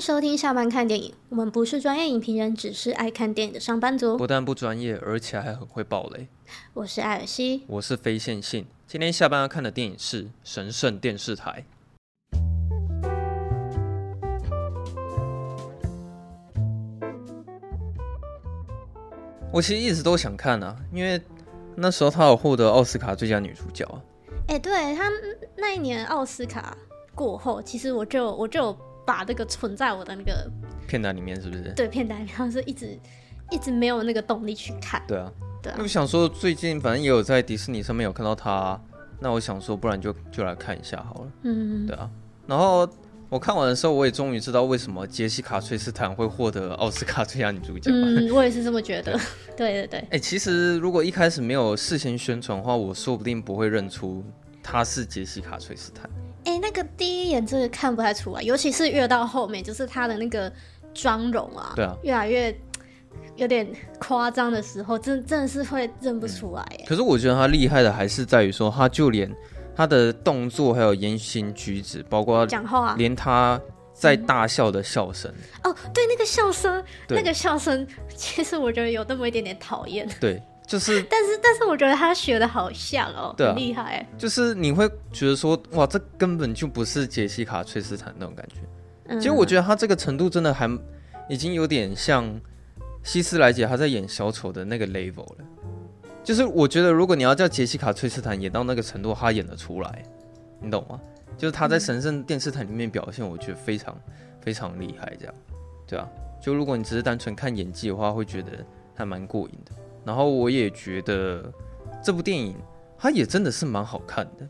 收听下班看电影。我们不是专业影评人，只是爱看电影的上班族。不但不专业，而且还很会爆雷。我是艾尔西，我是非线性。今天下班要看的电影是《神圣电视台》。我其实一直都想看啊，因为那时候她有获得奥斯卡最佳女主角。哎、欸，对，她那一年奥斯卡过后，其实我就我就。把这个存在我的那个片单里面，是不是？对，片单里面是一直一直没有那个动力去看。对啊，对啊。我想说，最近反正也有在迪士尼上面有看到他，那我想说，不然就就来看一下好了。嗯，对啊。然后我看完的时候，我也终于知道为什么杰西卡·崔斯坦会获得奥斯卡最佳女主角。嗯，我也是这么觉得。对，对对对。哎、欸，其实如果一开始没有事先宣传的话，我说不定不会认出她是杰西卡·崔斯坦。哎、欸，那个第一眼真的看不太出来，尤其是越到后面，就是他的那个妆容啊，对啊，越来越有点夸张的时候，真真的是会认不出来。可是我觉得他厉害的还是在于说，他就连他的动作还有言行举止，包括讲话，连他在大笑的笑声、嗯。哦，对，那个笑声，那个笑声，其实我觉得有那么一点点讨厌。对。就是，但是但是我觉得他学的好像哦，对啊、很厉害。就是你会觉得说，哇，这根本就不是杰西卡·崔斯坦那种感觉。嗯、其实我觉得他这个程度真的还已经有点像希斯莱杰他在演小丑的那个 level 了。就是我觉得如果你要叫杰西卡·崔斯坦演到那个程度，他演得出来，你懂吗？就是他在神圣电视台里面表现，我觉得非常非常厉害，这样，对啊。就如果你只是单纯看演技的话，会觉得还蛮过瘾的。然后我也觉得这部电影它也真的是蛮好看的，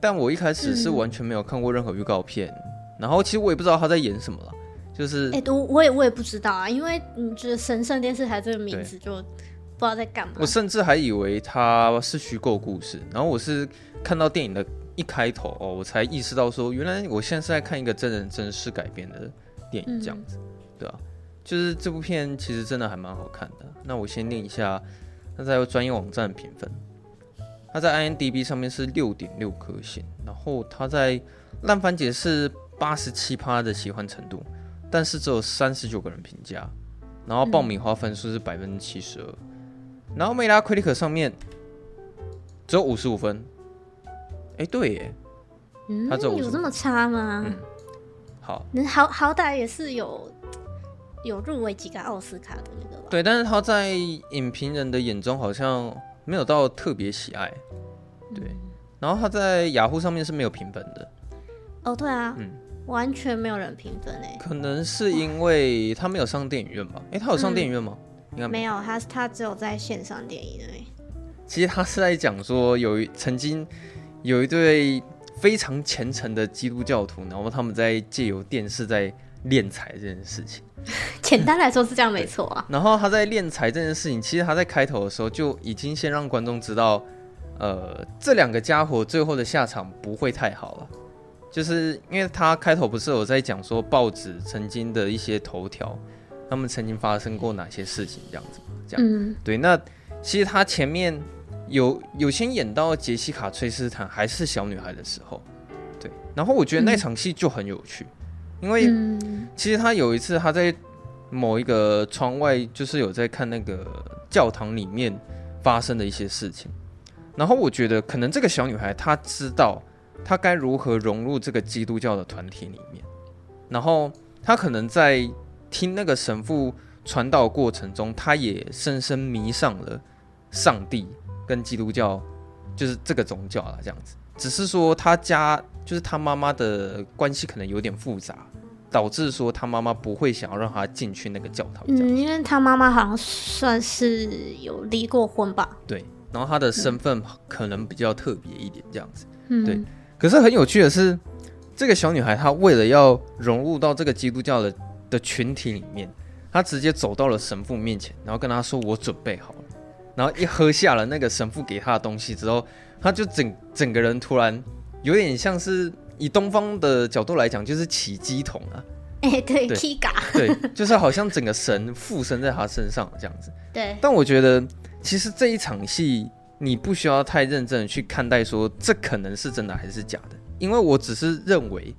但我一开始是完全没有看过任何预告片，嗯、然后其实我也不知道他在演什么了，就是哎，我我也我也不知道啊，因为你觉得神圣电视台这个名字就不知道在干嘛。我甚至还以为它是虚构故事，然后我是看到电影的一开头哦，我才意识到说，原来我现在是在看一个真人真事改编的电影，这样子，嗯、对吧、啊？就是这部片其实真的还蛮好看的。那我先念一下它在专业网站评分，它在 IMDB 上面是六点六颗星，然后它在烂番茄是八十七趴的喜欢程度，但是只有三十九个人评价，然后爆米花分数是百分之七十二，然后 Metacritic 上面只有五十五分。哎，对耶，嗯，它有这么差吗？嗯，好，那好好歹也是有。有入围几个奥斯卡的那个吧？对，但是他在影评人的眼中好像没有到特别喜爱。对，嗯、然后他在雅虎上面是没有评分的。哦，对啊，嗯，完全没有人评分诶。可能是因为他没有上电影院吧？哎，他有上电影院吗？应该、嗯、没有，他他只有在线上电影诶。其实他是在讲说，有曾经有一对非常虔诚的基督教徒，然后他们在借由电视在敛财这件事情。简单来说是这样，没错啊。然后他在敛财这件事情，其实他在开头的时候就已经先让观众知道，呃，这两个家伙最后的下场不会太好了。就是因为他开头不是有在讲说报纸曾经的一些头条，他们曾经发生过哪些事情这样子，这样。嗯，对。那其实他前面有有先演到杰西卡·崔斯坦还是小女孩的时候，对。然后我觉得那场戏就很有趣。嗯因为其实他有一次他在某一个窗外，就是有在看那个教堂里面发生的一些事情，然后我觉得可能这个小女孩她知道她该如何融入这个基督教的团体里面，然后她可能在听那个神父传道过程中，她也深深迷上了上帝跟基督教，就是这个宗教了这样子。只是说她家就是他妈妈的关系可能有点复杂。导致说他妈妈不会想要让他进去那个教堂。嗯，因为他妈妈好像算是有离过婚吧。对，然后他的身份可能比较特别一点，这样子。嗯，对。可是很有趣的是，这个小女孩她为了要融入到这个基督教的的群体里面，她直接走到了神父面前，然后跟他说：“我准备好了。”然后一喝下了那个神父给她的东西之后，她就整整个人突然有点像是以东方的角度来讲，就是起乩童啊。哎、欸，对，对起乩，对，就是好像整个神附身在他身上这样子。对。但我觉得，其实这一场戏你不需要太认真的去看待，说这可能是真的还是假的，因为我只是认为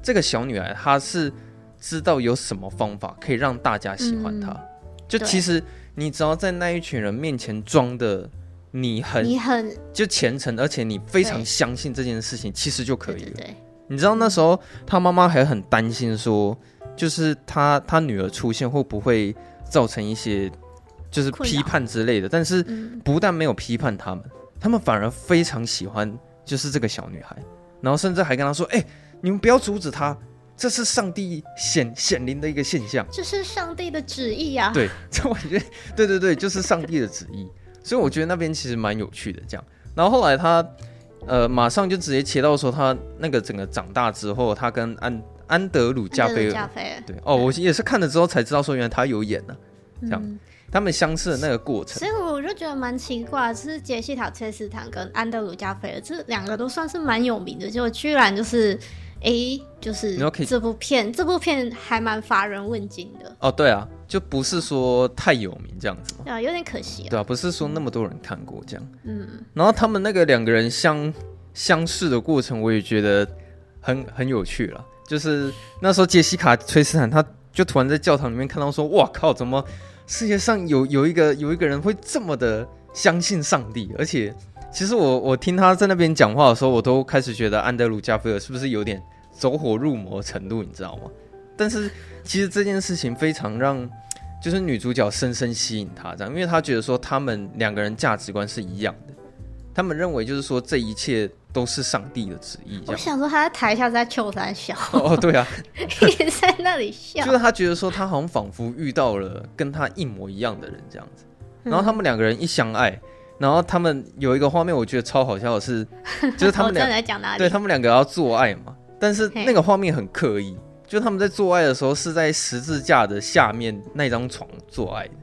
这个小女孩她是知道有什么方法可以让大家喜欢她，嗯、就其实。你只要在那一群人面前装的你很你很就虔诚，而且你非常相信这件事情，其实就可以了。对，你知道那时候他妈妈还很担心说，就是他他女儿出现会不会造成一些就是批判之类的。但是不但没有批判他们，他们反而非常喜欢就是这个小女孩，然后甚至还跟他说：“哎，你们不要阻止她。”这是上帝显显灵的一个现象，这是上帝的旨意啊！对，这我觉得，对对对，就是上帝的旨意。所以我觉得那边其实蛮有趣的。这样，然后后来他，呃，马上就直接切到说他那个整个长大之后，他跟安安德鲁加菲尔，对哦，我也是看了之后才知道说原来他有演呢、啊。这样、嗯，他们相似的那个过程，所以我就觉得蛮奇怪，就是杰西塔·崔斯坦跟安德鲁加菲尔这两个都算是蛮有名的，结果居然就是。哎，就是这部片，这部片还蛮乏人问津的。哦，对啊，就不是说太有名这样子嘛。对啊，有点可惜啊。对啊，不是说那么多人看过这样。嗯。然后他们那个两个人相相识的过程，我也觉得很很有趣了。就是那时候杰西卡·崔斯坦，他就突然在教堂里面看到说：“哇靠，怎么世界上有有一个有一个人会这么的相信上帝？”而且。其实我我听他在那边讲话的时候，我都开始觉得安德鲁加菲尔是不是有点走火入魔程度，你知道吗？但是其实这件事情非常让就是女主角深深吸引他，这样，因为他觉得说他们两个人价值观是一样的，他们认为就是说这一切都是上帝的旨意。我想说他在台下在秋山笑 哦，对啊，一直在那里笑，就是他觉得说他好像仿佛遇到了跟他一模一样的人这样子，然后他们两个人一相爱。然后他们有一个画面，我觉得超好笑的是，就是他们俩 对他们两个要做爱嘛，但是那个画面很刻意，就他们在做爱的时候是在十字架的下面那张床做爱的，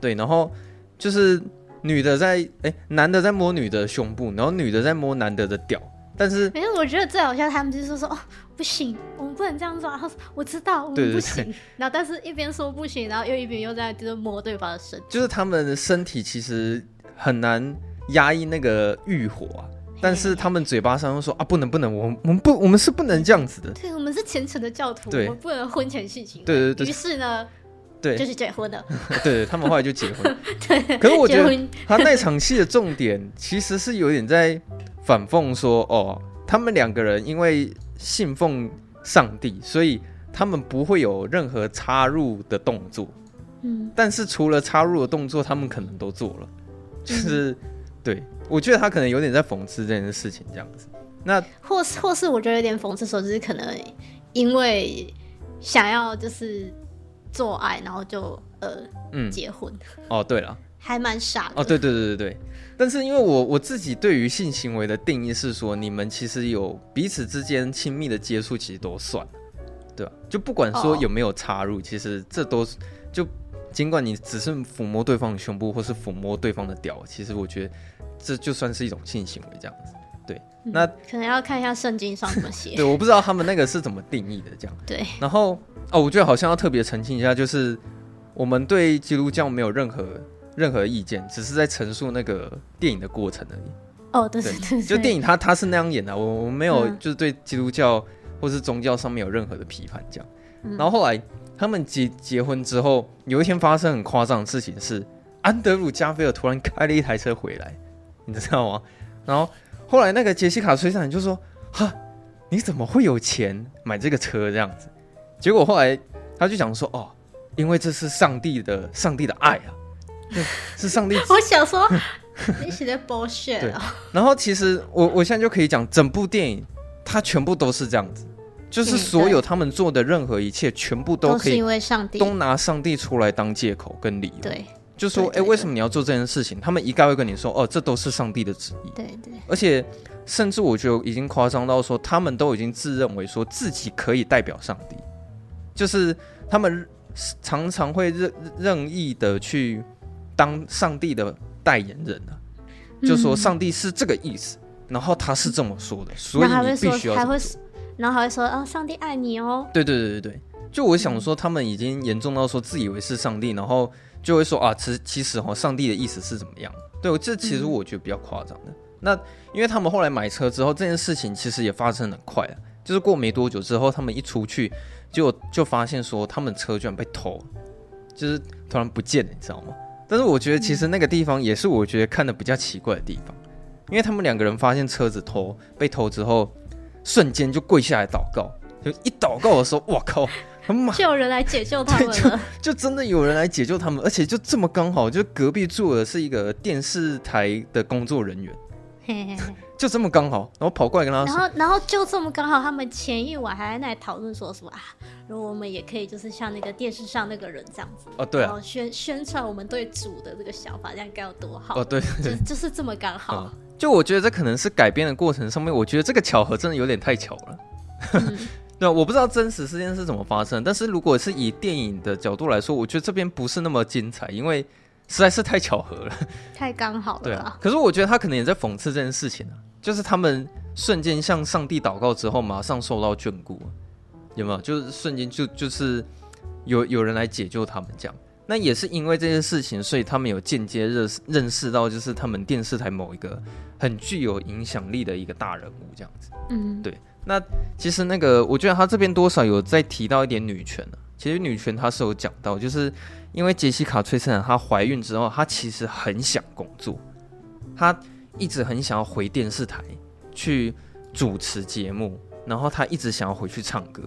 对，然后就是女的在哎，男的在摸女的胸部，然后女的在摸男的的屌，但是没有，我觉得最好笑，他们就是说说哦不行，我们不能这样做，然后我知道我们不行，然后但是一边说不行，然后又一边又在就是摸对方的身体，就是他们的身体其实。很难压抑那个欲火啊，但是他们嘴巴上又说啊，不能不能，我们我们不我们是不能这样子的。对，我们是虔诚的教徒，我们不能婚前性行为。对对对。于是呢，对，就是结婚了。对 对，他们后来就结婚。对。可是我觉得他那场戏的重点其实是有点在反讽说，哦，他们两个人因为信奉上帝，所以他们不会有任何插入的动作。嗯。但是除了插入的动作，他们可能都做了。就是，对，我觉得他可能有点在讽刺这件事情这样子。那或是或是我觉得有点讽刺，说就是可能因为想要就是做爱，然后就呃嗯结婚。哦，对了，还蛮傻的。哦，对对对对对。但是因为我我自己对于性行为的定义是说，你们其实有彼此之间亲密的接触，其实都算，对吧？就不管说有没有插入，哦、其实这都就。尽管你只是抚摸对方的胸部，或是抚摸对方的屌，其实我觉得这就算是一种性行为这样子。对，嗯、那可能要看一下圣经上怎么写。对，我不知道他们那个是怎么定义的这样。对，然后哦，我觉得好像要特别澄清一下，就是我们对基督教没有任何任何意见，只是在陈述那个电影的过程而已。哦，对对对，对，就电影他他是那样演的，我我没有就是对基督教或是宗教上面有任何的批判这样。嗯、然后后来。他们结结婚之后，有一天发生很夸张的事情是，安德鲁加菲尔突然开了一台车回来，你知道吗？然后后来那个杰西卡·崔斯坦就说：“哈，你怎么会有钱买这个车这样子？”结果后来他就讲说：“哦，因为这是上帝的上帝的爱啊，是上帝。”我想说，你写的 bullshit 然后其实我我现在就可以讲，整部电影它全部都是这样子。就是所有他们做的任何一切，全部都可以因为上帝都拿上帝出来当借口跟理由。对，就说哎，为什么你要做这件事情？他们一概会跟你说，哦，这都是上帝的旨意。对对。而且，甚至我觉得已经夸张到说，他们都已经自认为说自己可以代表上帝，就是他们常常会任任意的去当上帝的代言人啊，就说上帝是这个意思。然后他是这么说的，所以你必须要。还会，然后还会说，哦，上帝爱你哦。对对对对对，就我想说，他们已经严重到说自以为是上帝，然后就会说啊，其其实哈，上帝的意思是怎么样？对，这其实我觉得比较夸张的。那因为他们后来买车之后，这件事情其实也发生很快啊，就是过没多久之后，他们一出去就就发现说，他们车居然被偷，就是突然不见了，你知道吗？但是我觉得其实那个地方也是我觉得看的比较奇怪的地方。因为他们两个人发现车子偷被偷之后，瞬间就跪下来祷告，就一祷告的时候，哇靠，就有人来解救他们了，就真的有人来解救他们，而且就这么刚好，就隔壁住的是一个电视台的工作人员。嘿嘿嘿就这么刚好，然后跑过来跟他说，然后然后就这么刚好，他们前一晚还在那里讨论说什么啊？如果我们也可以就是像那个电视上那个人这样子哦，对啊，然后宣宣传我们对主的这个想法，这样该有多好哦，对，就就是这么刚好。嗯，就我觉得这可能是改编的过程上面，我觉得这个巧合真的有点太巧了。嗯、对，我不知道真实事件是怎么发生，但是如果是以电影的角度来说，我觉得这边不是那么精彩，因为实在是太巧合了，太刚好了。对啊，可是我觉得他可能也在讽刺这件事情啊。就是他们瞬间向上帝祷告之后，马上受到眷顾，有没有？就是瞬间就就是有有人来解救他们这样。那也是因为这件事情，所以他们有间接认识认识到，就是他们电视台某一个很具有影响力的一个大人物这样子。嗯，对。那其实那个，我觉得他这边多少有在提到一点女权啊。其实女权他是有讲到，就是因为杰西卡崔斯坦她怀孕之后，她其实很想工作，她。一直很想要回电视台去主持节目，然后她一直想要回去唱歌，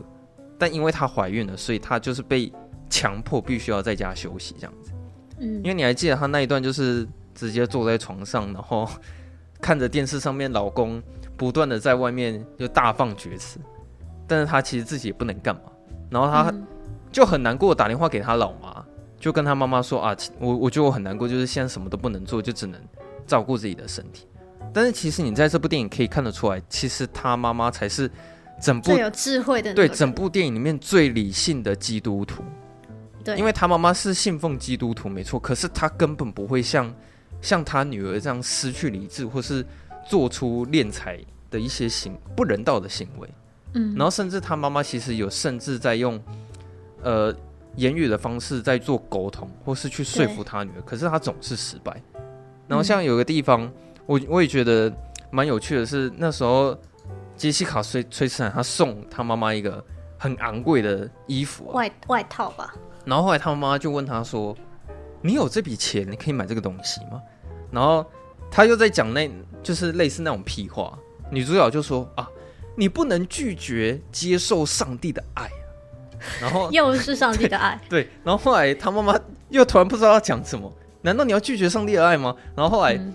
但因为她怀孕了，所以她就是被强迫必须要在家休息这样子。嗯，因为你还记得她那一段，就是直接坐在床上，然后看着电视上面老公不断的在外面就大放厥词，但是他其实自己也不能干嘛，然后他就很难过，打电话给他老妈，就跟他妈妈说啊，我我觉得我很难过，就是现在什么都不能做，就只能。照顾自己的身体，但是其实你在这部电影可以看得出来，其实他妈妈才是整部最有智慧的，对整部电影里面最理性的基督徒。对，因为他妈妈是信奉基督徒，没错，可是他根本不会像像他女儿这样失去理智，或是做出敛财的一些行不人道的行为。嗯，然后甚至他妈妈其实有甚至在用呃言语的方式在做沟通，或是去说服他女儿，可是他总是失败。然后像有个地方，我我也觉得蛮有趣的是，那时候杰西卡崔崔斯坦他送他妈妈一个很昂贵的衣服啊，外外套吧。然后后来他妈妈就问他说：“你有这笔钱，你可以买这个东西吗？”然后他又在讲那，就是类似那种屁话。女主角就说：“啊，你不能拒绝接受上帝的爱。”然后 又是上帝的爱。对，然后后来他妈妈又突然不知道要讲什么。难道你要拒绝上帝的爱吗？然后后来，嗯、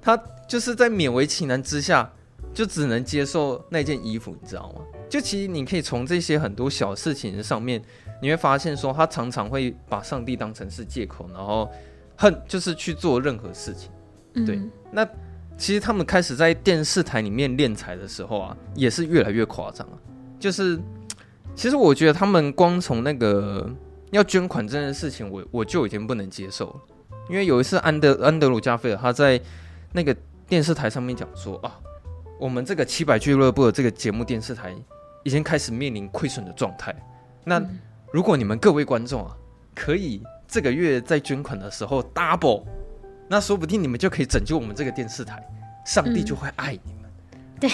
他就是在勉为其难之下，就只能接受那件衣服，你知道吗？就其实你可以从这些很多小事情上面，你会发现说，他常常会把上帝当成是借口，然后恨就是去做任何事情。对，嗯、那其实他们开始在电视台里面练财的时候啊，也是越来越夸张啊。就是其实我觉得他们光从那个要捐款这件事情我，我我就已经不能接受了。因为有一次安德安德鲁加菲尔他在那个电视台上面讲说啊，我们这个七百俱乐部的这个节目电视台已经开始面临亏损的状态。那如果你们各位观众啊，可以这个月在捐款的时候 double，那说不定你们就可以拯救我们这个电视台，上帝就会爱你们。对，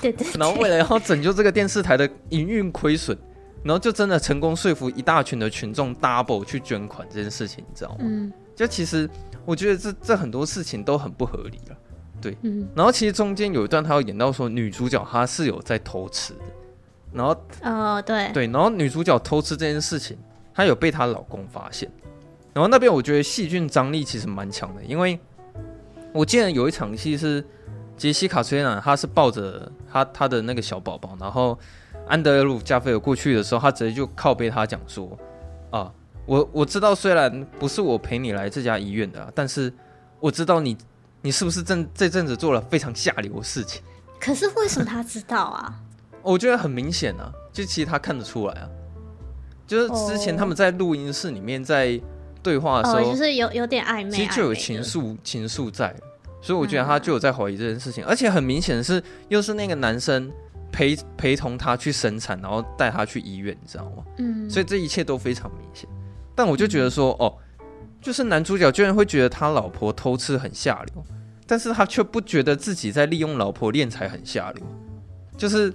对对。然后为了要拯救这个电视台的营运亏损。然后就真的成功说服一大群的群众 double 去捐款这件事情，你知道吗？嗯，就其实我觉得这这很多事情都很不合理了，对。嗯，然后其实中间有一段他有演到说女主角她是有在偷吃的，然后哦对对，然后女主角偷吃这件事情，她有被她老公发现，然后那边我觉得细菌张力其实蛮强的，因为我记得有一场戏是杰西卡崔斯坦，她是抱着她她的那个小宝宝，然后。安德鲁加菲尔过去的时候，他直接就靠背他讲说：“啊，我我知道，虽然不是我陪你来这家医院的，但是我知道你你是不是正这阵子做了非常下流的事情。”可是为什么他知道啊？我觉得很明显啊，就其实他看得出来啊，就是之前他们在录音室里面在对话的时候，哦、就是有有点暧昧，其实就有情愫情愫在，所以我觉得他就有在怀疑这件事情，嗯、而且很明显的是，又是那个男生。陪陪同他去生产，然后带他去医院，你知道吗？嗯，所以这一切都非常明显。但我就觉得说，哦，就是男主角居然会觉得他老婆偷吃很下流，但是他却不觉得自己在利用老婆敛财很下流。就是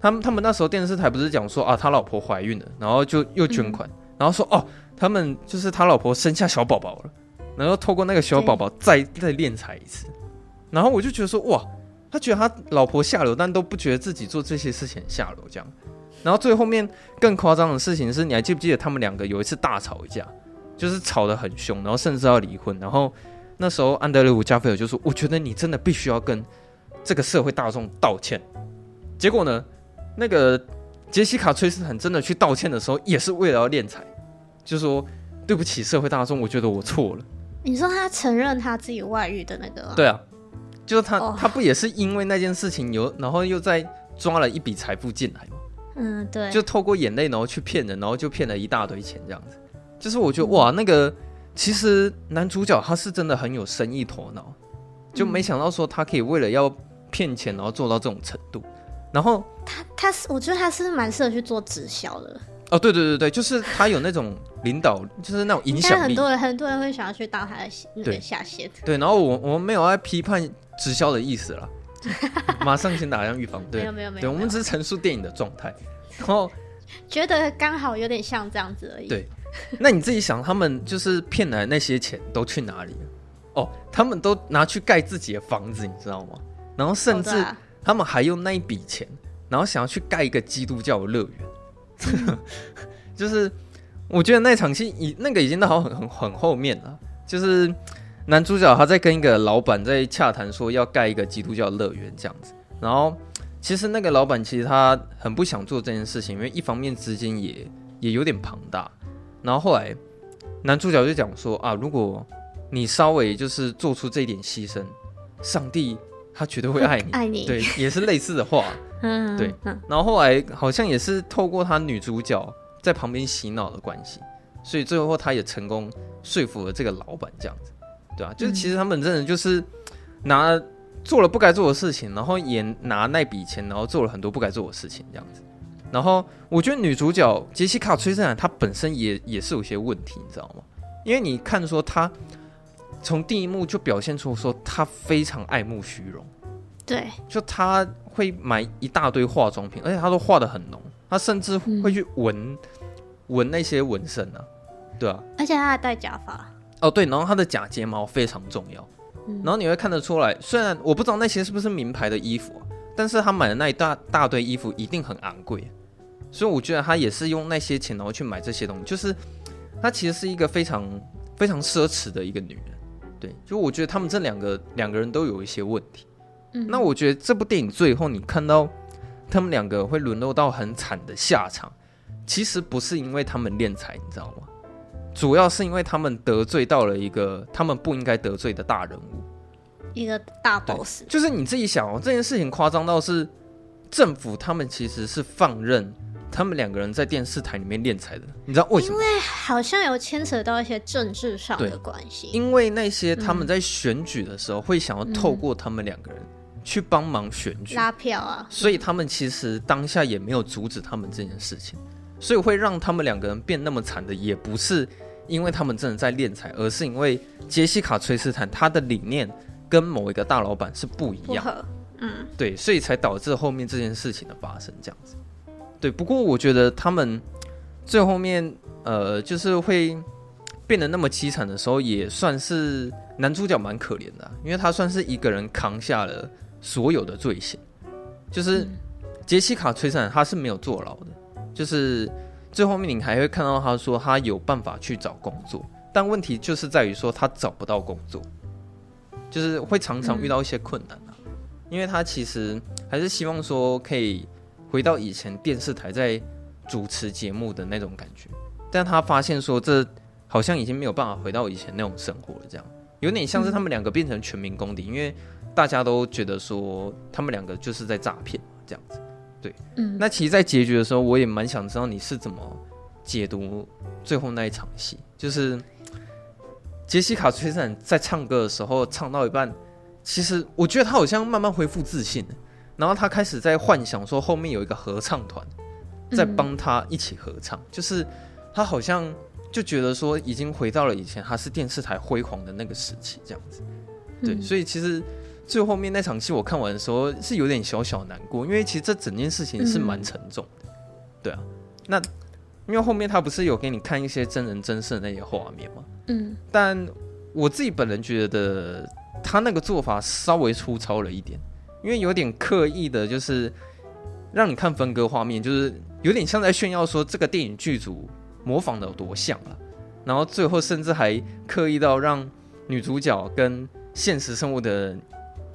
他们他们那时候电视台不是讲说啊，他老婆怀孕了，然后就又捐款，嗯、然后说哦，他们就是他老婆生下小宝宝了，然后透过那个小宝宝再再敛财一次，然后我就觉得说哇。他觉得他老婆下流，但都不觉得自己做这些事情下流，这样。然后最后面更夸张的事情是，你还记不记得他们两个有一次大吵一架，就是吵得很凶，然后甚至要离婚。然后那时候安德鲁加菲尔就说：“我觉得你真的必须要跟这个社会大众道歉。”结果呢，那个杰西卡崔斯坦真的去道歉的时候，也是为了要敛财，就说：“对不起，社会大众，我觉得我错了。”你说他承认他自己外遇的那个？对啊。就是他，oh. 他不也是因为那件事情有，然后又再抓了一笔财富进来吗？嗯，对。就透过眼泪，然后去骗人，然后就骗了一大堆钱，这样子。就是我觉得哇，那个其实男主角他是真的很有生意头脑，就没想到说他可以为了要骗钱，然后做到这种程度。然后他他是，我觉得他是蛮适合去做直销的。哦，对对对对，就是他有那种领导，就是那种影响力。很多人很多人会想要去当他的那个下线。对，对，然后我我们没有在批判。直销的意思了，马上先打上预防针。没有没有没有，对，我们只是陈述电影的状态，然后觉得刚好有点像这样子而已。对，那你自己想，他们就是骗来的那些钱都去哪里了？哦，他们都拿去盖自己的房子，你知道吗？然后甚至他们还用那一笔钱，然后想要去盖一个基督教的乐园。就是我觉得那场戏已那个已经到很很很后面了，就是。男主角他在跟一个老板在洽谈，说要盖一个基督教乐园这样子。然后其实那个老板其实他很不想做这件事情，因为一方面资金也也有点庞大。然后后来男主角就讲说啊，如果你稍微就是做出这一点牺牲，上帝他绝对会爱你，爱你。对，也是类似的话。嗯，对。然后后来好像也是透过他女主角在旁边洗脑的关系，所以最后他也成功说服了这个老板这样子。对啊，就是其实他们真的就是拿做了不该做的事情，然后也拿那笔钱，然后做了很多不该做的事情，这样子。然后我觉得女主角杰西卡·崔斯坦她本身也也是有些问题，你知道吗？因为你看说她从第一幕就表现出说她非常爱慕虚荣，对，就她会买一大堆化妆品，而且她都画的很浓，她甚至会去纹纹、嗯、那些纹身啊，对啊，而且她还戴假发。哦，对，然后他的假睫毛非常重要，嗯、然后你会看得出来，虽然我不知道那些是不是名牌的衣服，但是他买的那一大大堆衣服一定很昂贵，所以我觉得他也是用那些钱然后去买这些东西，就是她其实是一个非常非常奢侈的一个女人，对，就我觉得他们这两个两个人都有一些问题，嗯，那我觉得这部电影最后你看到他们两个会沦落到很惨的下场，其实不是因为他们敛财，你知道吗？主要是因为他们得罪到了一个他们不应该得罪的大人物，一个大 boss。就是你自己想哦，这件事情夸张到是政府他们其实是放任他们两个人在电视台里面敛财的，你知道为什么？因为好像有牵扯到一些政治上的关系。因为那些他们在选举的时候会想要透过他们两个人去帮忙选举拉票啊，所以他们其实当下也没有阻止他们这件事情，所以会让他们两个人变那么惨的也不是。因为他们真的在敛财，而是因为杰西卡·崔斯坦他的理念跟某一个大老板是不一样，嗯，对，所以才导致后面这件事情的发生这样子。对，不过我觉得他们最后面呃，就是会变得那么凄惨的时候，也算是男主角蛮可怜的啊，因为他算是一个人扛下了所有的罪行，就是杰西卡·崔斯坦他是没有坐牢的，就是。最后面你还会看到他说他有办法去找工作，但问题就是在于说他找不到工作，就是会常常遇到一些困难啊。因为他其实还是希望说可以回到以前电视台在主持节目的那种感觉，但他发现说这好像已经没有办法回到以前那种生活了，这样。有点像是他们两个变成全民公敌，因为大家都觉得说他们两个就是在诈骗这样子。对，嗯，那其实，在结局的时候，我也蛮想知道你是怎么解读最后那一场戏，就是杰西卡·崔斯坦在唱歌的时候，唱到一半，其实我觉得他好像慢慢恢复自信，然后他开始在幻想说后面有一个合唱团在帮他一起合唱，就是他好像就觉得说已经回到了以前他是电视台辉煌的那个时期这样子，对，所以其实。最后面那场戏我看完的时候是有点小小难过，因为其实这整件事情是蛮沉重的，嗯、对啊。那因为后面他不是有给你看一些真人真事的那些画面吗？嗯。但我自己本人觉得他那个做法稍微粗糙了一点，因为有点刻意的，就是让你看分割画面，就是有点像在炫耀说这个电影剧组模仿的有多像了，然后最后甚至还刻意到让女主角跟现实生活的。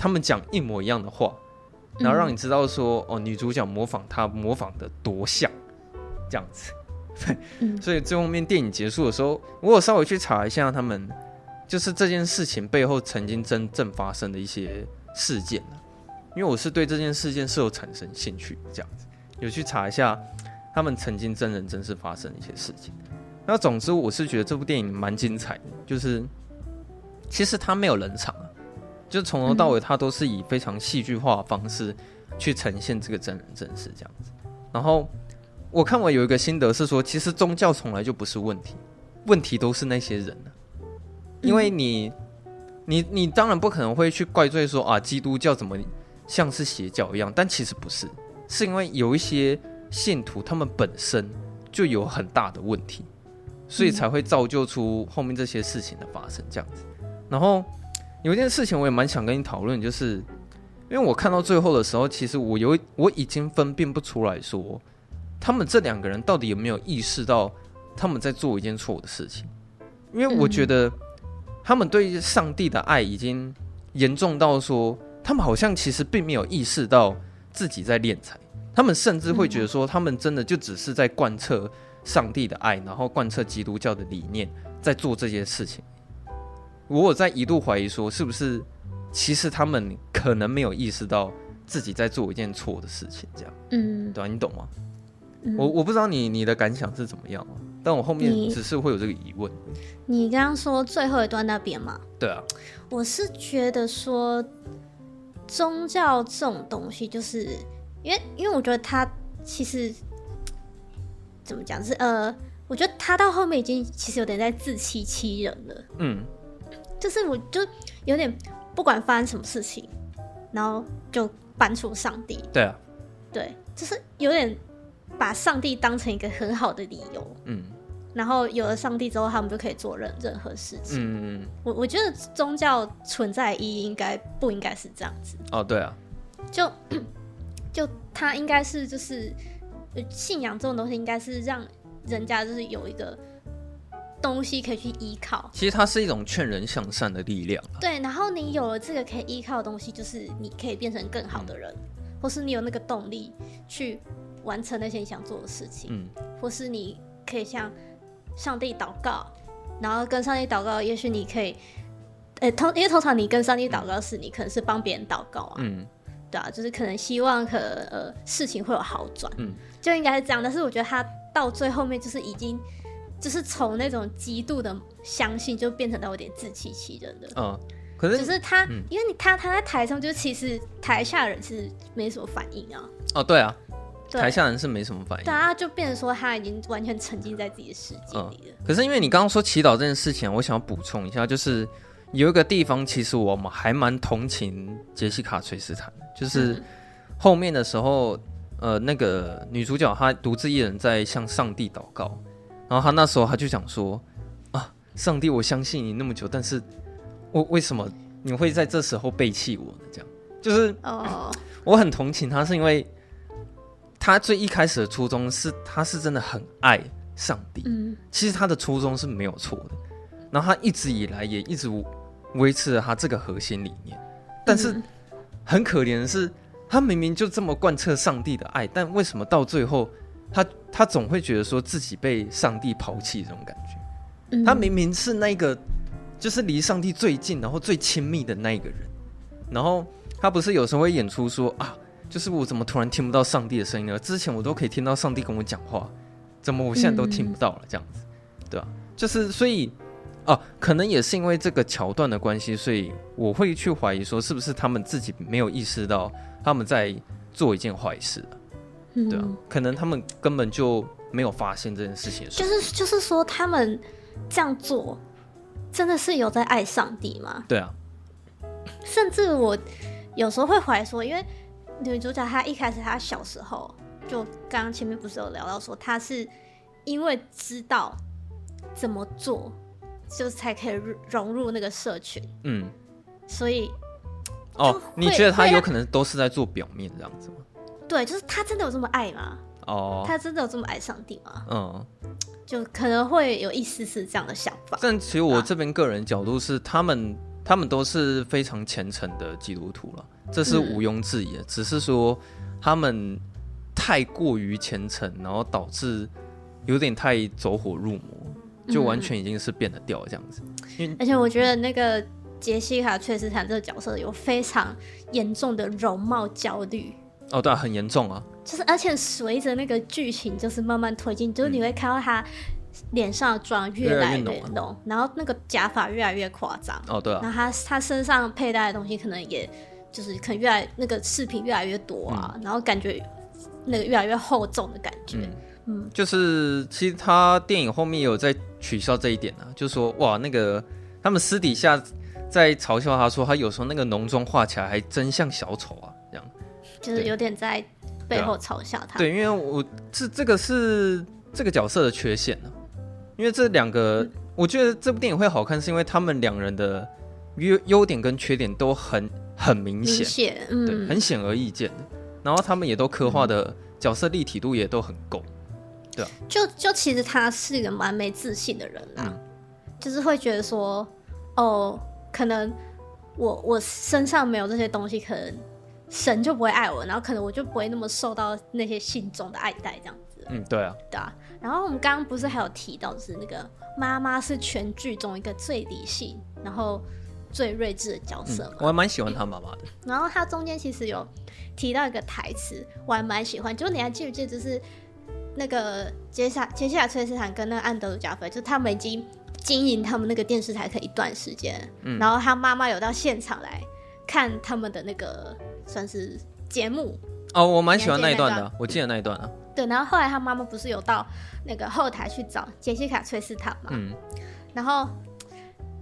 他们讲一模一样的话，然后让你知道说，哦，女主角模仿他模仿的多像，这样子。对，所以最后面电影结束的时候，我有稍微去查一下他们就是这件事情背后曾经真正发生的一些事件，因为我是对这件事件是有产生兴趣，这样子有去查一下他们曾经真人真事发生的一些事情。那总之，我是觉得这部电影蛮精彩的，就是其实它没有冷场。就从头到尾，他都是以非常戏剧化的方式去呈现这个真人真事这样子。然后我看我有一个心得是说，其实宗教从来就不是问题，问题都是那些人。因为你，你，你当然不可能会去怪罪说啊，基督教怎么像是邪教一样，但其实不是，是因为有一些信徒他们本身就有很大的问题，所以才会造就出后面这些事情的发生这样子。然后。有一件事情我也蛮想跟你讨论，就是因为我看到最后的时候，其实我有我已经分辨不出来说，他们这两个人到底有没有意识到他们在做一件错误的事情。因为我觉得他们对上帝的爱已经严重到说，他们好像其实并没有意识到自己在敛财，他们甚至会觉得说，他们真的就只是在贯彻上帝的爱，然后贯彻基督教的理念，在做这件事情。我有在一度怀疑说，是不是其实他们可能没有意识到自己在做一件错的事情，这样，嗯，对啊，你懂吗？嗯、我我不知道你你的感想是怎么样，但我后面只是会有这个疑问。你刚刚说最后一段那边嘛？对啊，我是觉得说宗教这种东西，就是因为因为我觉得他其实怎么讲是呃，我觉得他到后面已经其实有点在自欺欺人了，嗯。就是我就有点不管发生什么事情，然后就搬出上帝。对啊，对，就是有点把上帝当成一个很好的理由。嗯，然后有了上帝之后，他们就可以做任任何事情。嗯嗯，我我觉得宗教存在意义应该不应该是这样子。哦，对啊，就 就他应该是就是信仰这种东西，应该是让人家就是有一个。东西可以去依靠，其实它是一种劝人向善的力量。对，然后你有了这个可以依靠的东西，就是你可以变成更好的人，嗯、或是你有那个动力去完成那些你想做的事情，嗯，或是你可以向上帝祷告，然后跟上帝祷告，也许你可以，呃，通因为通常你跟上帝祷告是你可能是帮别人祷告啊，嗯，对啊，就是可能希望可呃事情会有好转，嗯，就应该是这样。但是我觉得他到最后面就是已经。就是从那种极度的相信，就变成到有点自欺欺人的。嗯，可是就是他，嗯、因为你他他在台上，就其实台下人是没什么反应啊。哦，对啊，对台下人是没什么反应。对啊，就变成说他已经完全沉浸在自己的世界里了。嗯、可是因为你刚刚说祈祷这件事情，我想要补充一下，就是有一个地方，其实我们还蛮同情杰西卡·崔斯坦，就是后面的时候，呃，那个女主角她独自一人在向上帝祷告。然后他那时候他就想说：“啊，上帝，我相信你那么久，但是我为什么你会在这时候背弃我呢？这样就是，oh. 我很同情他，是因为他最一开始的初衷是他是真的很爱上帝。嗯，其实他的初衷是没有错的。然后他一直以来也一直维持了他这个核心理念，但是很可怜的是，他明明就这么贯彻上帝的爱，但为什么到最后他他总会觉得说自己被上帝抛弃这种感觉？嗯、他明明是那个就是离上帝最近，然后最亲密的那一个人，然后他不是有时候会演出说啊，就是我怎么突然听不到上帝的声音了？之前我都可以听到上帝跟我讲话，怎么我现在都听不到了？这样子，对吧、啊？就是所以。哦，可能也是因为这个桥段的关系，所以我会去怀疑说，是不是他们自己没有意识到他们在做一件坏事，对啊，可能他们根本就没有发现这件事情。就是就是说，他们这样做真的是有在爱上帝吗？对啊，甚至我有时候会怀疑说，因为女主角她一开始她小时候，就刚刚前面不是有聊到说，她是因为知道怎么做。就是才可以融入那个社群，嗯，所以哦，你觉得他有可能都是在做表面这样子吗？对，就是他真的有这么爱吗？哦，他真的有这么爱上帝吗？嗯，就可能会有一丝丝这样的想法。但其实我这边个人角度是，他们他们都是非常虔诚的基督徒了，这是毋庸置疑的。嗯，只是说他们太过于虔诚，然后导致有点太走火入魔。就完全已经是变得掉了这样子，嗯，而且我觉得那个杰西卡·崔斯坦这个角色有非常严重的容貌焦虑。哦，对啊，很严重啊。就是而且随着那个剧情就是慢慢推进，就是你会看到他脸上的妆越来越浓，越浓，然后那个假发越来越夸张。哦，对啊。然后他他身上佩戴的东西可能也就是可能越来那个饰品越来越多啊，嗯，然后感觉那个越来越厚重的感觉。嗯嗯，就是其实他电影后面有在取消这一点呢、啊，就是说哇，那个他们私底下在嘲笑他说，他有时候那个浓妆画起来还真像小丑啊，就是有点在背后嘲笑他。对，因为我这这个是这个角色的缺陷呢、啊，因为这两个、嗯，我觉得这部电影会好看，是因为他们两人的优优点跟缺点都很很明显，嗯，对，很显而易见的，然后他们也都刻画的角色立体度也都很够。对就就其实他是一个蛮没自信的人啊，嗯、就是会觉得说，哦，可能我我身上没有这些东西，可能神就不会爱我，然后可能我就不会那么受到那些信众的爱戴这样子。嗯，对啊，对啊。然后我们刚刚不是还有提到，就是那个妈妈是全剧中一个最理性，然后最睿智的角色嘛、嗯。我还蛮喜欢他妈妈的。然后他中间其实有提到一个台词，我还蛮喜欢，就你还记不记得，就是。那个杰下杰西卡崔斯坦跟那个安德鲁加菲，就他们已经经营他们那个电视台可以一段时间，嗯，然后他妈妈有到现场来看他们的那个算是节目。哦，我蛮喜欢那一段的，我记得那一段啊。对，然后后来他妈妈不是有到那个后台去找杰西卡崔斯坦嘛，嗯，然后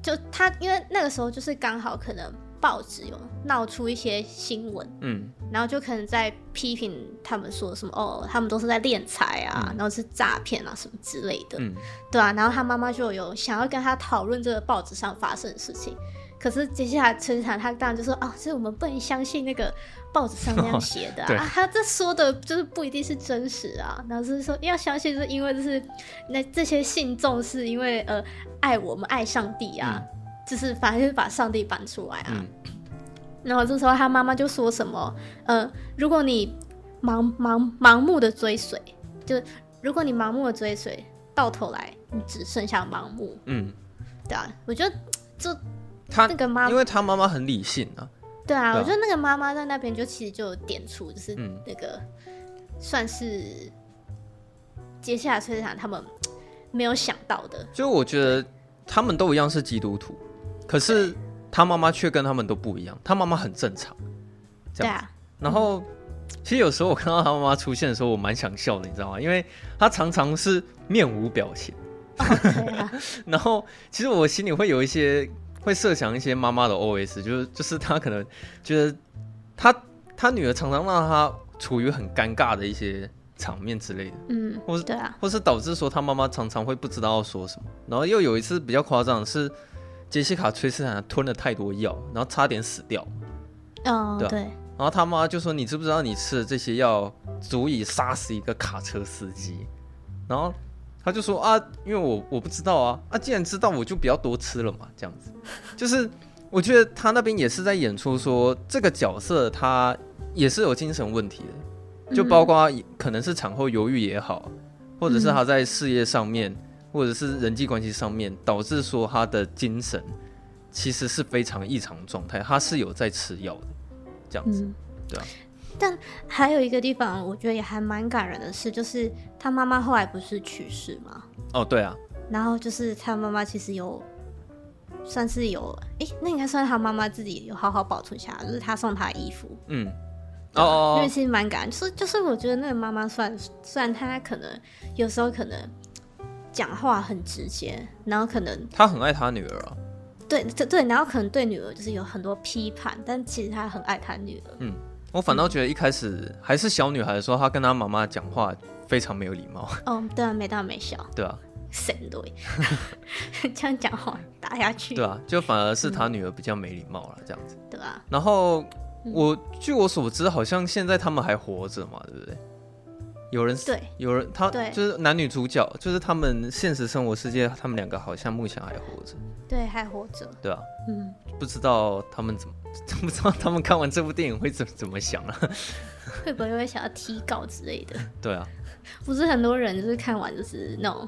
就他因为那个时候就是刚好可能。报纸有闹出一些新闻，嗯，然后就可能在批评他们说什么哦，他们都是在敛财啊，嗯，然后是诈骗啊什么之类的，嗯，对啊，然后他妈妈就有想要跟他讨论这个报纸上发生的事情，可是接下来村长他当然就说哦，所以我们不能相信那个报纸上那样写的啊，哦，啊，他这说的就是不一定是真实啊，然后就是说要相信，是因为就是那这些信众是因为呃爱我们爱上帝啊。嗯。就是反正就是把上帝搬出来啊，嗯、然后这时候他妈妈就说什么，呃，如果你盲盲盲目的追随，就如果你盲目的追随，到头来你只剩下盲目。嗯，对啊，我觉得就他那个妈，因为他妈妈很理性啊。对啊，对啊，我觉得那个妈妈在那边就其实就有点出，就是那个、嗯、算是接下来崔斯坦他们没有想到的。就我觉得他们都一样是基督徒。可是他妈妈却跟他们都不一样，他妈妈很正常，对啊。然后，其实有时候我看到他妈妈出现的时候，我蛮想笑的，你知道吗？因为他常常是面无表情。然后，其实我心里会有一些会设想一些妈妈的 OS，就是就是他可能觉得他他女儿常常让他处于很尴尬的一些场面之类的，嗯，或是对啊，或是导致说他妈妈常常会不知道要说什么。然后又有一次比较夸张的是。杰西卡·崔斯坦吞了太多药，然后差点死掉。哦，对。然后他妈就说：“你知不知道你吃的这些药足以杀死一个卡车司机？”然后他就说：“啊，因为我我不知道啊，啊，既然知道，我就不要多吃了嘛。”这样子，就是我觉得他那边也是在演出说这个角色他也是有精神问题的，就包括可能是产后忧郁也好，或者是他在事业上面，或者是人际关系上面，导致说他的精神其实是非常异常状态，他是有在吃药的，这样子，对啊。但还有一个地方，我觉得也还蛮感人的是，就是他妈妈后来不是去世吗？哦，对啊。然后就是他妈妈其实有，算是有，哎，那应该算是他妈妈自己有好好保存下来，就是他送他衣服。嗯。哦，哦。因为其实蛮感人，就是就是我觉得那个妈妈算，虽然她可能有时候可能讲话很直接，然后可能她很爱她女儿啊。对对对，然后可能对女儿就是有很多批判，但其实她很爱她女儿。嗯。我反倒觉得一开始还是小女孩的时候，她跟她妈妈讲话非常没有礼貌。哦，对啊，没大没小。对啊，神对，这样讲话打下去。对啊，就反而是她女儿比较没礼貌了，这样子。对啊。然后我据我所知，好像现在他们还活着嘛，对不对？有人对，有人他就是男女主角，就是他们现实生活世界，他们两个好像目前还活着。对，还活着。对啊。嗯。不知道他们怎么。不知道他们看完这部电影会怎怎么想啊？会不会会想要提稿之类的？对啊，不是很多人就是看完就是那种，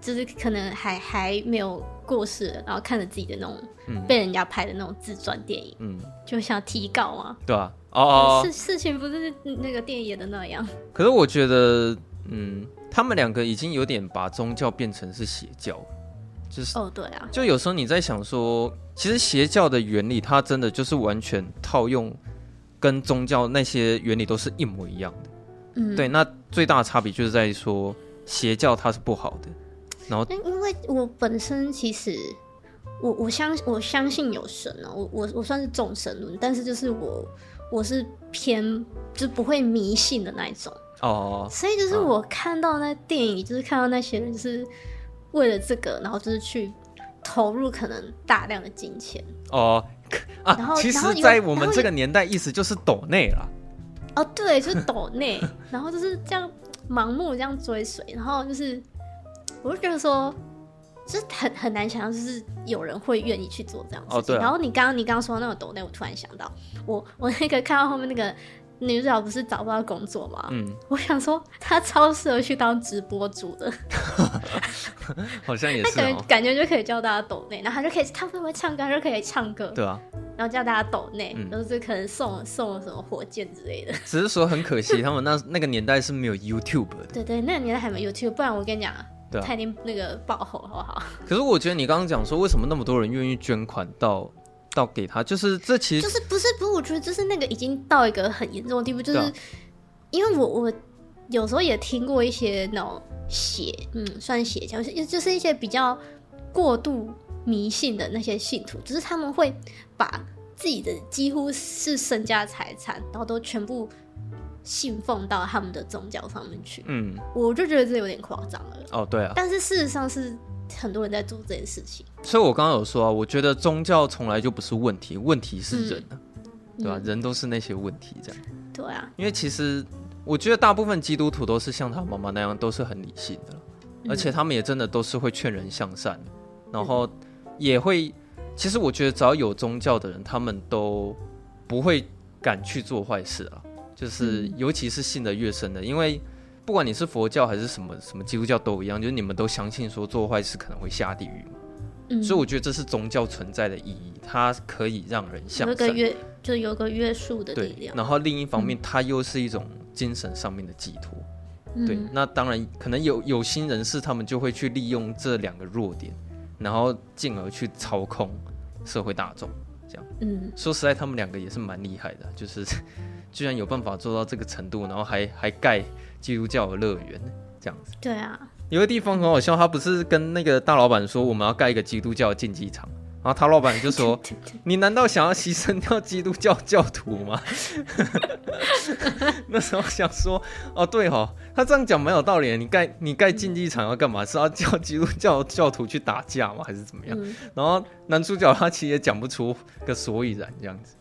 就是可能还还没有过世，然后看着自己的那种被人家拍的那种自传电影，嗯，就想提稿啊。对啊，哦哦，事事情不是那个电影演的那样。可是我觉得，嗯，他们两个已经有点把宗教变成是邪教。就是哦，对啊，就有时候你在想说，其实邪教的原理，它真的就是完全套用，跟宗教那些原理都是一模一样的。嗯，对，那最大的差别就是在于说，邪教它是不好的。然后，因为我本身其实，我我相我相信有神啊，我我我算是众神论，但是就是我我是偏就不会迷信的那一种哦，所以就是我看到那电影，就是看到那些人就是。为了这个，然后就是去投入可能大量的金钱哦啊，然后其实，在我们这个年代，意思就是抖内了。哦，对，就是抖内，然后就是这样盲目这样追随，然后就是，我就觉得说，就是很很难想象，就是有人会愿意去做这样子。哦，对啊。然后你刚刚你刚刚说那个抖内，我突然想到，我我那个看到后面那个。女主角不是找不到工作吗？嗯，我想说她超适合去当直播主的，好像也是、哦。感觉感觉就可以教大家抖内，然后她就可以，她会不会唱歌，她就可以唱歌。对啊，然后教大家抖内，都、嗯、是可能送送什么火箭之类的。只是说很可惜，他们那那个年代是没有 YouTube 的。对对，那个年代还没有 YouTube，不然我跟你讲啊，对啊，他已经那个爆红，好不好？可是我觉得你刚刚讲说，为什么那么多人愿意捐款到？到给他，就是这其实就是不是不是，我觉得就是那个已经到一个很严重的地步，就是、啊、因为我我有时候也听过一些那种邪，嗯，算邪教，就是就是一些比较过度迷信的那些信徒，就是他们会把自己的几乎是身家财产，然后都全部信奉到他们的宗教上面去。嗯，我就觉得这有点夸张了。哦，对啊，但是事实上是。很多人在做这件事情，所以我刚刚有说啊，我觉得宗教从来就不是问题，问题是人啊，嗯、对吧、啊？人都是那些问题，这样。对啊，因为其实我觉得大部分基督徒都是像他妈妈那样，都是很理性的，嗯、而且他们也真的都是会劝人向善，然后也会，其实我觉得只要有宗教的人，他们都不会敢去做坏事啊，就是尤其是信的越深的，因为。不管你是佛教还是什么什么基督教都一样，就是你们都相信说做坏事可能会下地狱嘛。嗯，所以我觉得这是宗教存在的意义，它可以让人向善，有个约就有个约束的力量。对，然后另一方面，它又是一种精神上面的寄托。嗯，对，那当然可能有有心人士，他们就会去利用这两个弱点，然后进而去操控社会大众。这样，嗯，说实在，他们两个也是蛮厉害的，就是 居然有办法做到这个程度，然后还还盖。基督教的乐园这样子，对啊，有个地方很好笑，他不是跟那个大老板说我们要盖一个基督教的竞技场，然后他老板就说：“你难道想要牺牲掉基督教教徒吗？” 那时候想说：“哦，对哦，他这样讲蛮有道理的。你盖你盖竞技场要干嘛？是要叫基督教教徒去打架吗？还是怎么样？”嗯、然后男主角他其实也讲不出个所以然，这样子。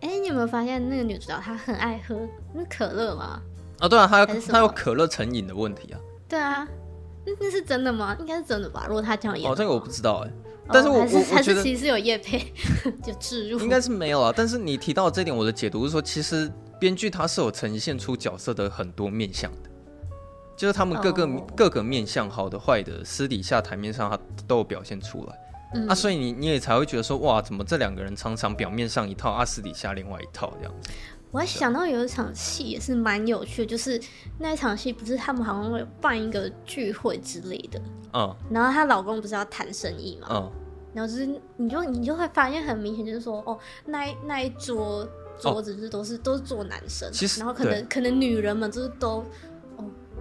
哎、欸，你有没有发现那个女主角她很爱喝那可乐吗？啊，对啊，他有他有可乐成瘾的问题啊。对啊，那那是真的吗？应该是真的吧。如果他这样演，哦，这个我不知道哎。但是我我我觉得其实有叶配就置入，应该是没有啊。但是你提到这点，我的解读是说，其实编剧他是有呈现出角色的很多面相的，就是他们各个、oh. 各个面相，好的坏的，私底下台面上他都有表现出来。嗯、啊，所以你你也才会觉得说，哇，怎么这两个人常常表面上一套，啊，私底下另外一套这样子。我还想到有一场戏也是蛮有趣的，就是那一场戏不是他们好像会办一个聚会之类的，嗯，然后她老公不是要谈生意嘛，嗯，然后就是你就你就会发现很明显就是说，哦，那一那一桌桌子就是都是、哦、都是坐男生，其实然后可能可能女人们就是都。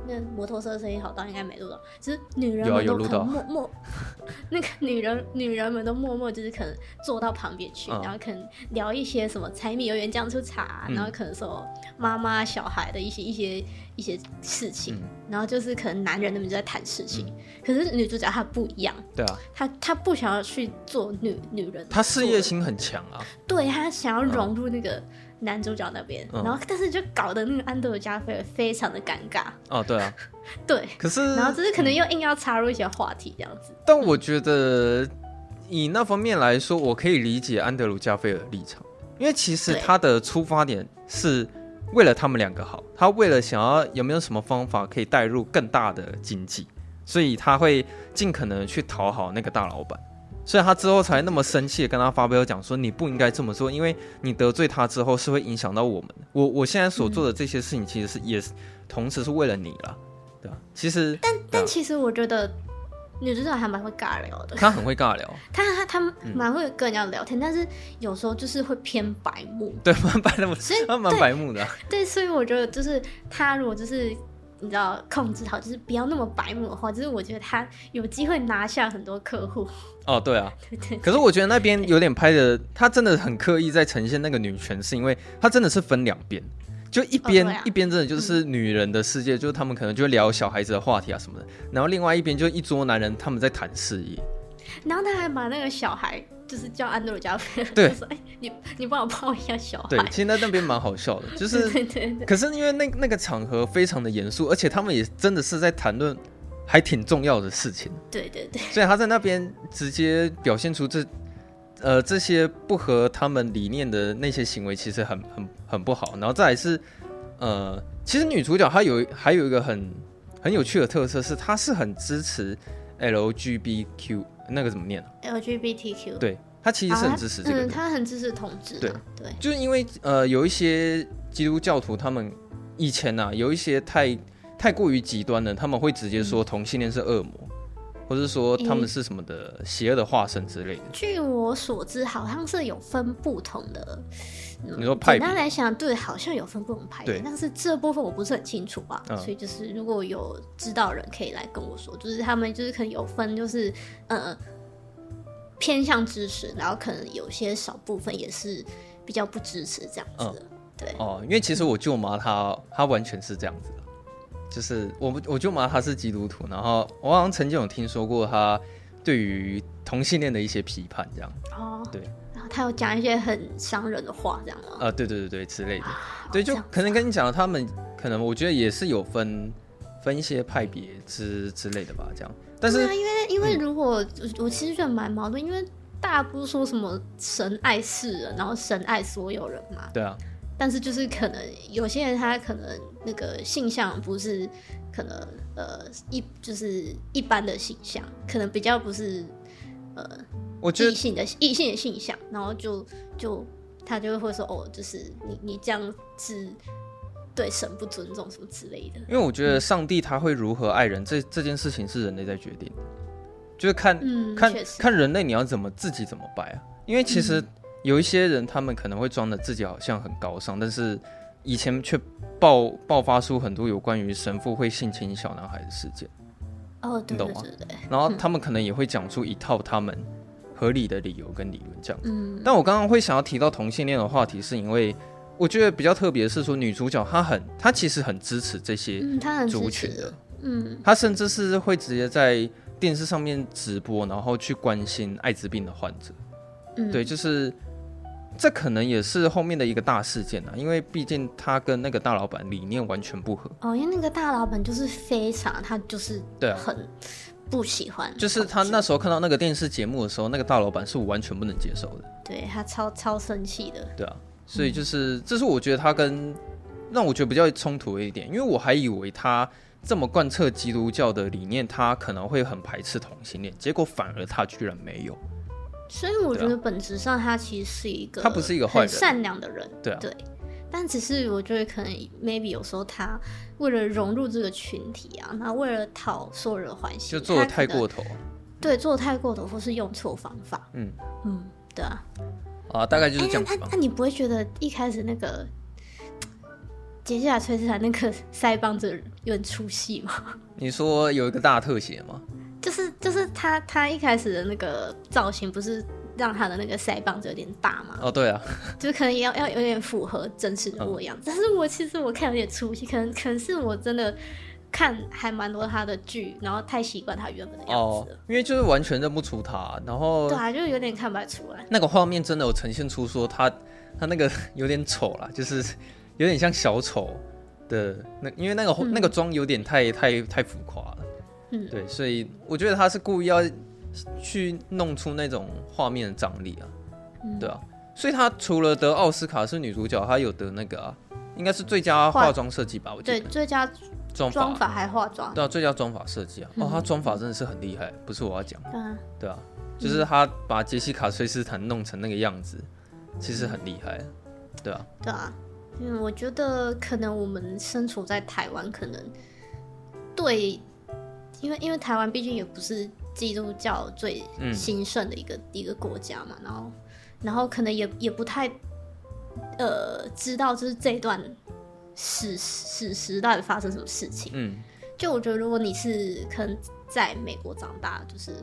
那摩托车的声音好大，应该没录到。其实女人们都可能默默，那个女人女人们都默默就是可能坐到旁边去，嗯，然后可能聊一些什么柴米油盐酱醋茶，嗯，然后可能说妈妈小孩的一些一些一些事情，嗯，然后就是可能男人他们就在谈事情，嗯，可是女主角她不一样，对啊，她她不想要去做女女人，她事业心很强啊，对，她想要融入那个。嗯男主角那边，然后但是就搞得那个安德鲁加菲尔非常的尴尬。哦，对啊，对。可是，然后只是可能又硬要插入一些话题这样子。但我觉得以那方面来说，我可以理解安德鲁加菲尔的立场，因为其实他的出发点是为了他们两个好，他为了想要有没有什么方法可以带入更大的经济，所以他会尽可能去讨好那个大老板。所以他之后才那么生气，跟他发飙讲说，你不应该这么做，因为你得罪他之后是会影响到我们。我我现在所做的这些事情，其实是也是同时是为了你了，对吧？其实，但但其实我觉得女主角还蛮会尬聊的，她很会尬聊，她她她蛮会跟人家聊天，嗯，但是有时候就是会偏白目，对，蛮白目，所以他蛮白目的，啊对。对，所以我觉得就是她如果就是。你知道控制好，就是不要那么白目化，就是我觉得他有机会拿下很多客户。哦，对啊，对对对。可是我觉得那边有点拍的，他真的很刻意在呈现那个女权，是因为他真的是分两边，就一边、哦啊、一边真的就是女人的世界，嗯、就是他们可能就聊小孩子的话题啊什么的，然后另外一边就一桌男人他们在谈事业，然后他还把那个小孩。就是叫安德鲁加菲尔，对，说哎、欸，你你帮我抱一下小孩。对，其实在那边蛮好笑的，就是，对对对。可是因为那那个场合非常的严肃，而且他们也真的是在谈论还挺重要的事情。对对对。所以他在那边直接表现出这呃这些不合他们理念的那些行为，其实很很很不好。然后再来是呃，其实女主角她有还有一个很很有趣的特色是，她是很支持 LGBTQ。那个怎么念啊？LGBTQ。对，他其实是很支持这个、啊，他很支持同志。对对，就是因为呃，有一些基督教徒，他们以前呐、啊，有一些太太过于极端的，他们会直接说同性恋是恶魔、嗯，或是说他们是什么的邪恶的化身之类的。据我所知，好像是有分不同的。你说派？简单来讲，对，好像有分不同派别，但是这部分我不是很清楚啊、嗯。所以就是如果有知道人可以来跟我说，就是他们就是可能有分，就是呃偏向支持，然后可能有些少部分也是比较不支持这样子的。嗯、对哦，因为其实我舅妈她她完全是这样子的，就是我我舅妈她是基督徒，然后我好像曾经有听说过她对于同性恋的一些批判，这样哦，对。他有讲一些很伤人的话，这样吗？啊，对对对对，之类的，啊、对，就可能跟你讲，他们可能我觉得也是有分分一些派别之之类的吧，这样。但是，啊、因为因为如果、嗯、我其实觉得蛮矛盾，因为大家不是说什么神爱世人，然后神爱所有人嘛？对啊。但是就是可能有些人他可能那个性向不是可能呃一就是一般的性向，可能比较不是呃。我觉得异性的异性的性向，然后就就他就会说哦，就是你你这样是对神不尊重什么之类的。因为我觉得上帝他会如何爱人，嗯、这这件事情是人类在决定，就是看、嗯、看看人类你要怎么自己怎么拜啊。因为其实有一些人他们可能会装的自己好像很高尚，但是以前却爆爆发出很多有关于神父会性侵小男孩的事件。哦，对对对，对。然后他们可能也会讲出一套他们。合理的理由跟理论这样子，嗯，但我刚刚会想要提到同性恋的话题，是因为我觉得比较特别的是说，女主角她很，她其实很支持这些族群的，嗯，她甚至是会直接在电视上面直播，然后去关心艾滋病的患者，嗯，对，就是这可能也是后面的一个大事件啊，因为毕竟她跟那个大老板理念完全不合，哦，因为那个大老板就是非常，他就是对很。不喜欢，就是他那时候看到那个电视节目的时候，那个大老板是我完全不能接受的，对他超超生气的，对啊，所以就是、嗯、这是我觉得他跟让我觉得比较冲突的一点，因为我还以为他这么贯彻基督教的理念，他可能会很排斥同性恋，结果反而他居然没有，所以我觉得本质上他其实是一个他不是一个坏人，善良的人，对啊，对。但只是我觉得可能 maybe 有时候他为了融入这个群体啊，那为了讨所有人欢喜，就做的太过头。对，做的太过头，或是用错方法。嗯嗯，对啊。啊，大概就是这样子。那、欸、那你不会觉得一开始那个杰西卡崔斯坦那个腮帮子有点出戏吗？你说有一个大特写吗？就是就是他他一开始的那个造型不是。让他的那个腮帮子有点大嘛？哦，对啊，就是可能也要要有点符合真实人物的样子。嗯、但是我其实我看有点出戏，可能可能是我真的看还蛮多他的剧，然后太习惯他原本的样子了。哦，因为就是完全认不出他，然后对啊，就有点看不出来。那个画面真的有呈现出说他他那个 有点丑啦，就是有点像小丑的那，因为那个、嗯、那个妆有点太太太浮夸了。嗯，对，所以我觉得他是故意要。去弄出那种画面的张力啊，嗯、对啊，所以她除了得奥斯卡是女主角，她有得那个啊，应该是最佳化妆设计吧？我记得。对，最佳妆妆法还化妆，对啊，最佳妆法设计啊，哦，她妆法真的是很厉害，不是我要讲，嗯，对啊，就是她把杰西卡崔斯坦弄成那个样子，其实很厉害，对啊，对啊，嗯，我觉得可能我们身处在台湾，可能对，因为因为台湾毕竟也不是。基督教最兴盛的一个、嗯、一个国家嘛，然后，然后可能也也不太，呃，知道就是这段史史时代发生什么事情。嗯，就我觉得如果你是可能在美国长大，就是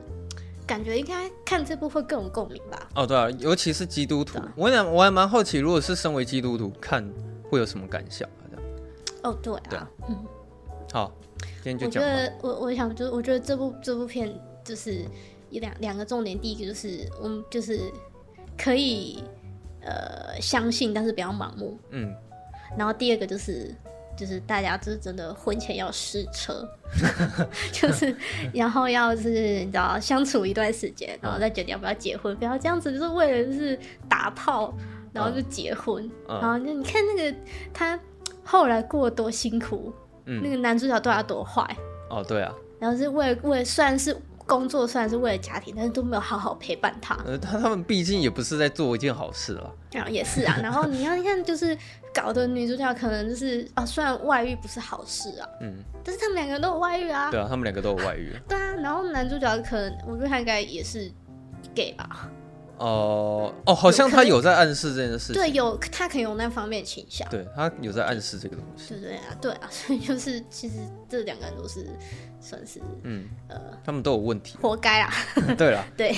感觉应该看这部会更有共鸣吧。哦，对啊，尤其是基督徒，啊、我想我还蛮好奇，如果是身为基督徒看会有什么感想啊？这样。哦，对啊，对嗯，好，今天就讲。我觉得我我想就是我觉得这部这部片。就是一两两个重点，第一个就是我们就是可以呃相信，但是不要盲目。嗯。然后第二个就是就是大家就是真的婚前要试车，就是然后要是你知道相处一段时间，然后再决定要不要结婚，不要这样子就是为了就是打炮，然后就结婚。嗯。然后就你看那个他后来过得多辛苦，嗯，那个男主角对他多坏。哦，对啊。然后是为了为了算是。工作虽然是为了家庭，但是都没有好好陪伴他。呃，他他们毕竟也不是在做一件好事了。啊，也是啊。然后你要你看，就是搞的女主角可能就是啊，虽然外遇不是好事啊，嗯，但是他们两个都有外遇啊。对啊，他们两个都有外遇。对啊，然后男主角可能，我觉得他应该也是 gay 吧。哦哦，好像他有在暗示这件事情。对，有他可能有那方面倾向。对，他有在暗示这个东西。对对啊，对啊，所以就是其实这两个人都是算是嗯呃，他们都有问题，活该啊。对了，对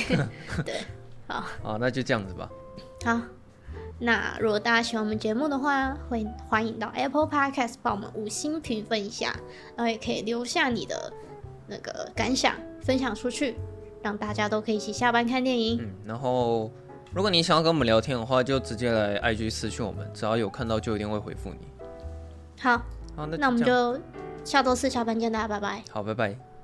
对，好，啊，那就这样子吧。好，那如果大家喜欢我们节目的话，会欢迎到 Apple Podcast 帮我们五星评分一下，然后也可以留下你的那个感想，分享出去。让大家都可以一起下班看电影。嗯，然后如果你想要跟我们聊天的话，就直接来 IG 私讯我们，只要有看到就一定会回复你。好，好，那那我们就下周四下班见，大家拜拜。好，拜拜。